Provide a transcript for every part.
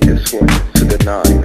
this one to the nine.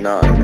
nine.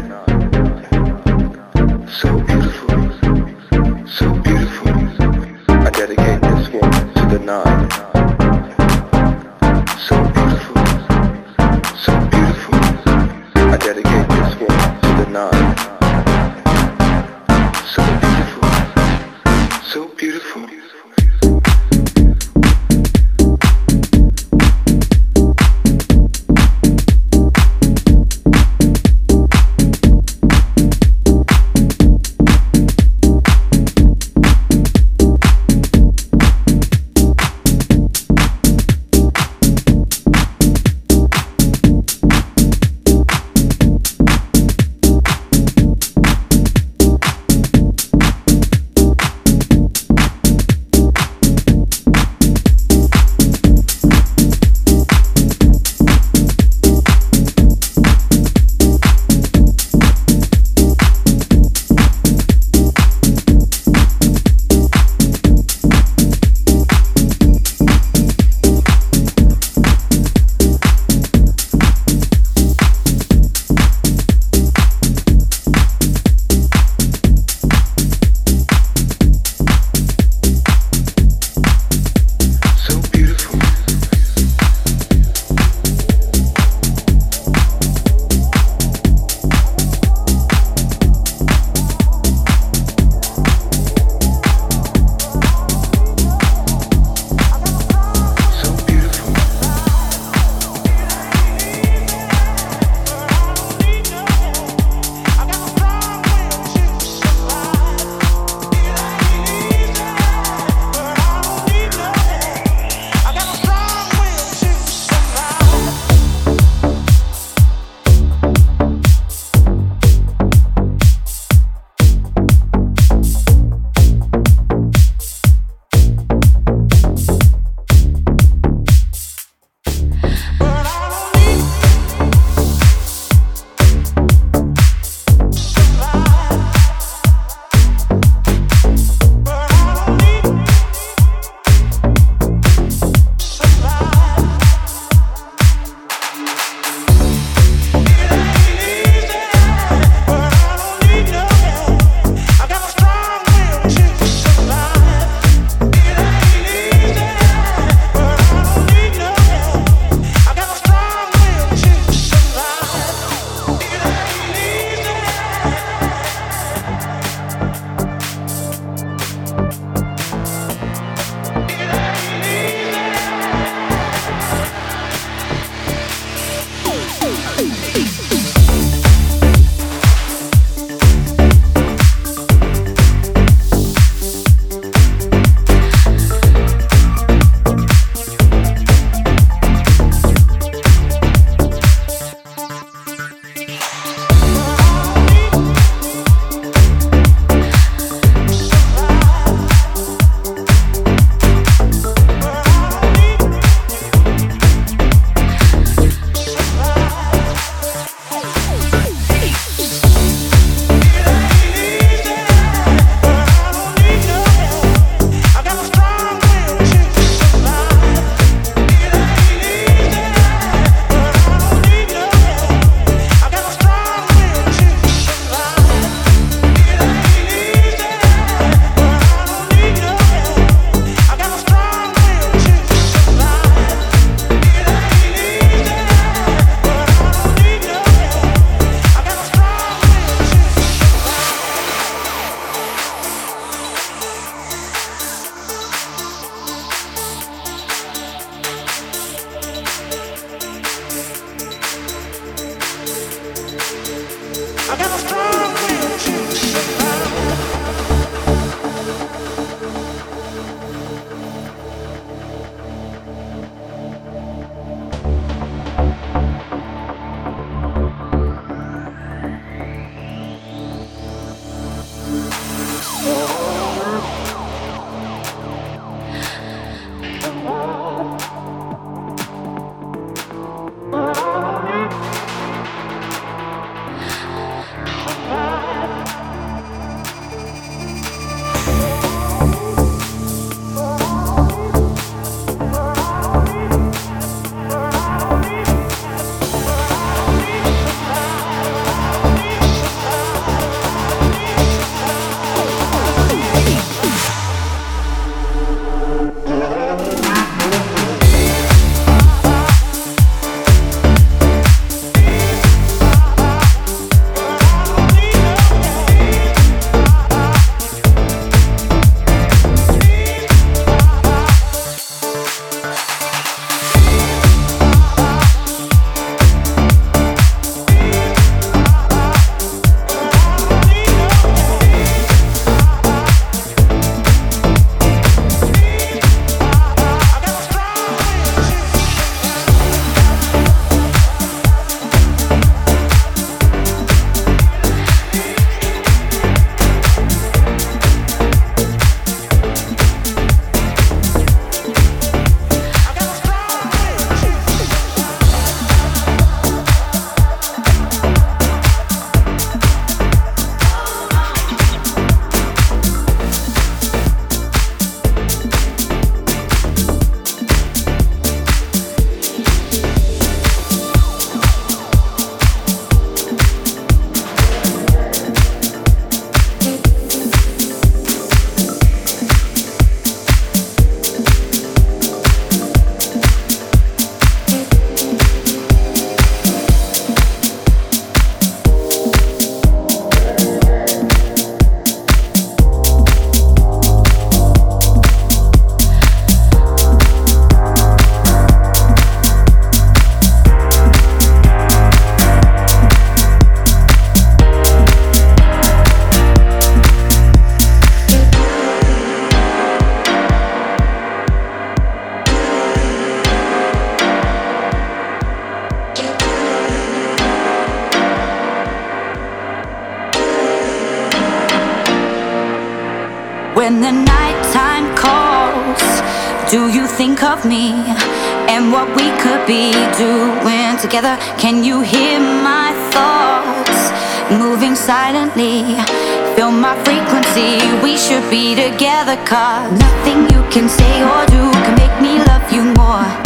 Together. Can you hear my thoughts moving silently? Feel my frequency. We should be together, cause nothing you can say or do can make me love you more.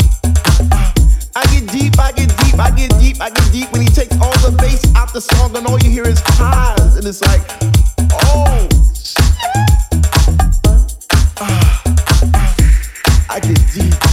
I get deep, I get deep, I get deep, I get deep. When he takes all the bass out the song, and all you hear is highs, and it's like, oh. Ah. I get deep.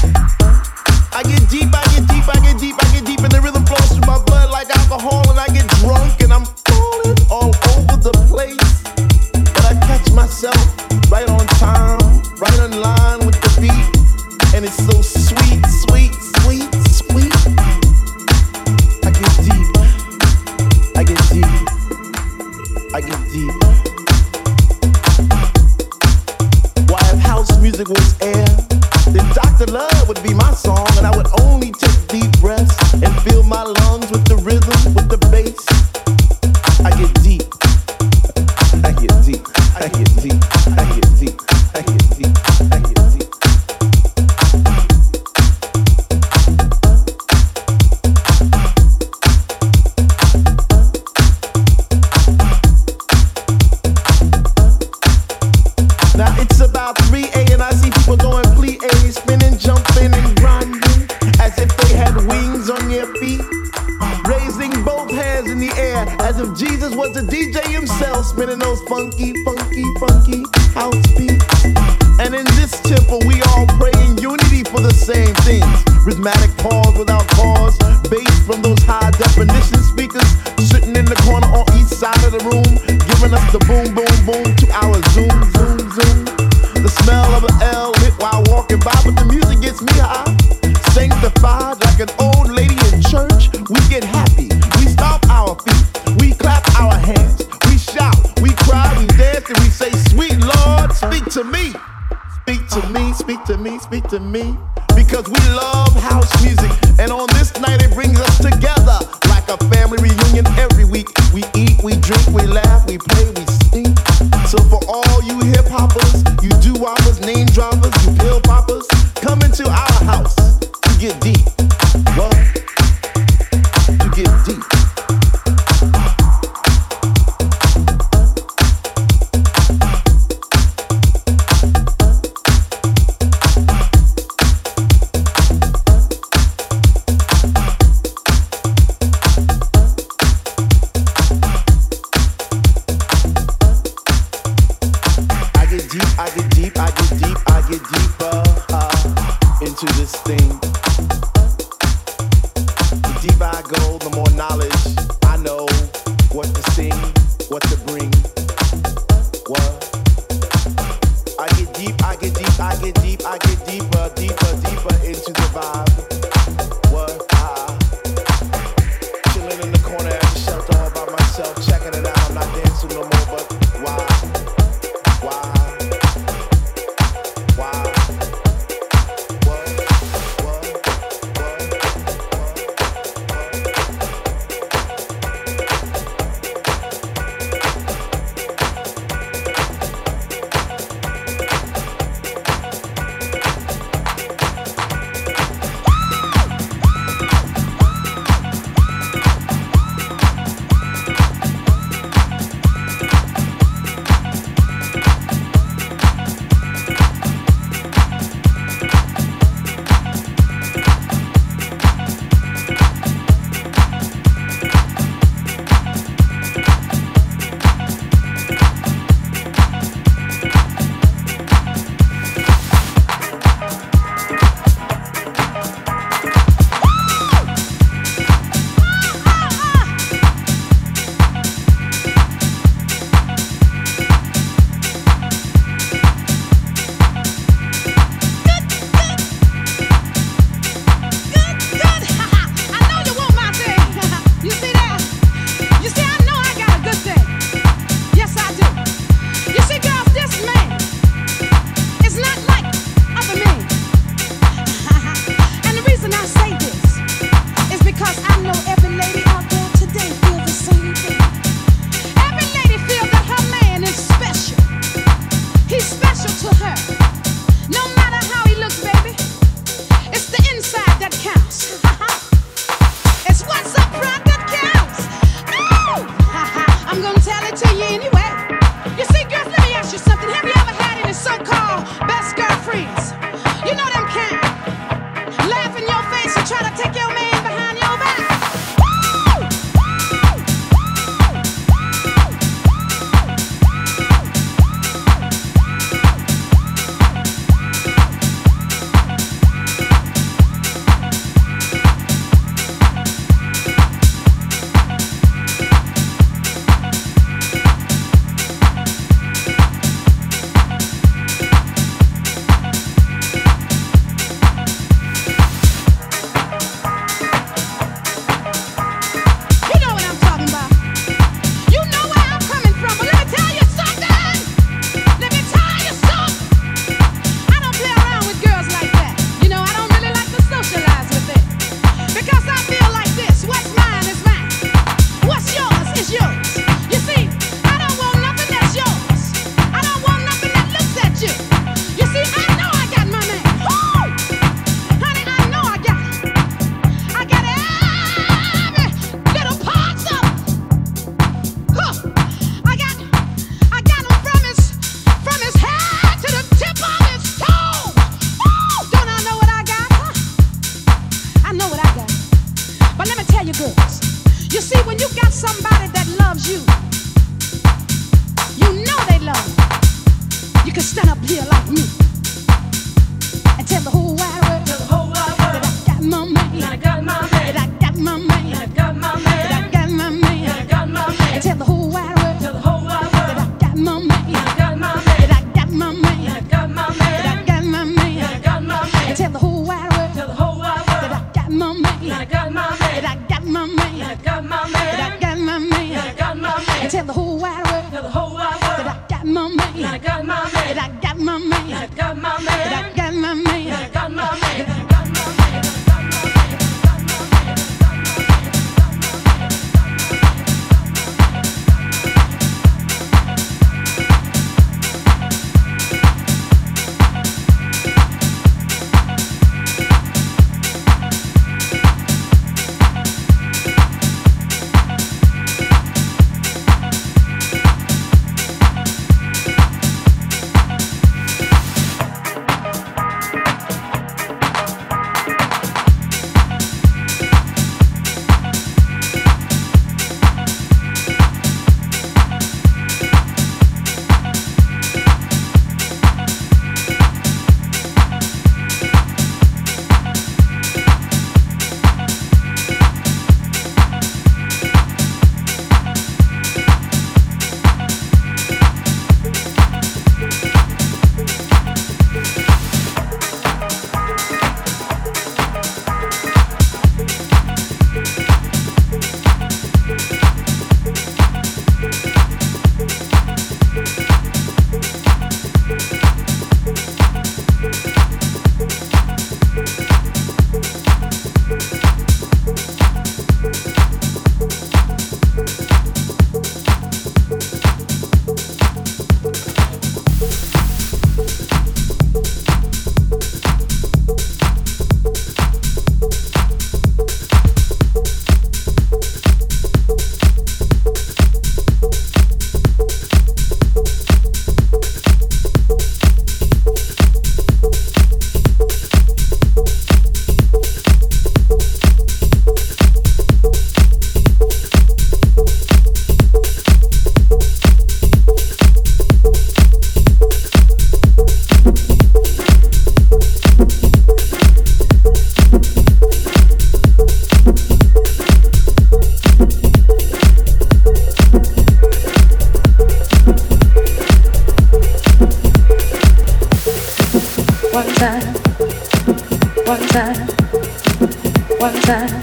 one time,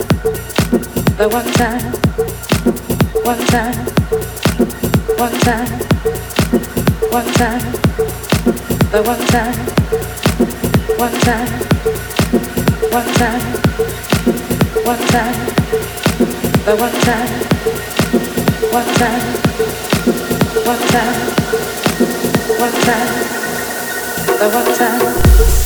the one time, one time, one time, one time, one time, one time, one time, one time, one time, one time, the one time.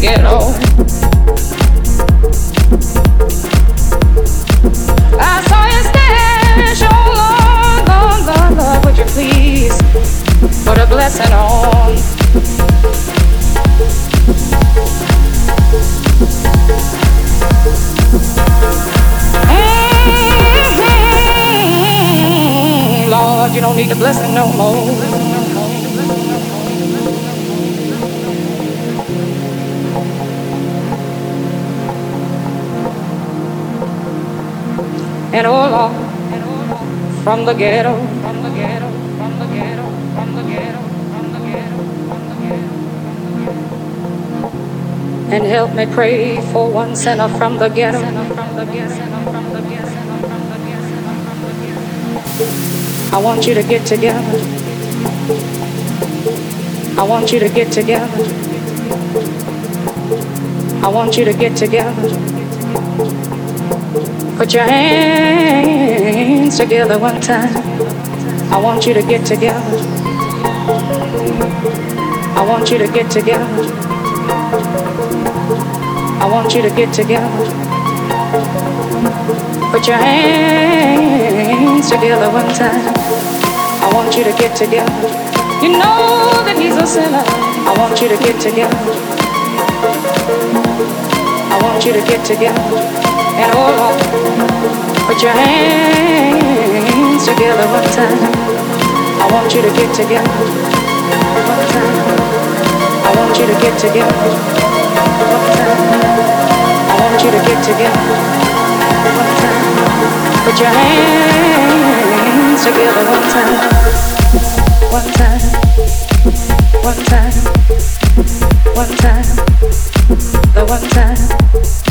ghetto. I saw you oh, would you please put a blessing on? Mm-hmm. Lord, you don't need a blessing no more. The ghetto, from the ghetto, from the ghetto, from the ghetto, from the ghetto. And help me pray for one sinner from the ghetto. I want you to get together. I want you to get together. I want you to get together. Put your hands together one time. I want you to get together. I want you to get together. I want you to get together. Put your hands together one time. I want you to get together. You know that he's a sinner. I want you to get together. I want you to get together hold on. Put your hands together one time. I want you to get together one time. I want you to get together one time. I want you to get together one time. Put your hands together one time. One time. One time. One time. The one time.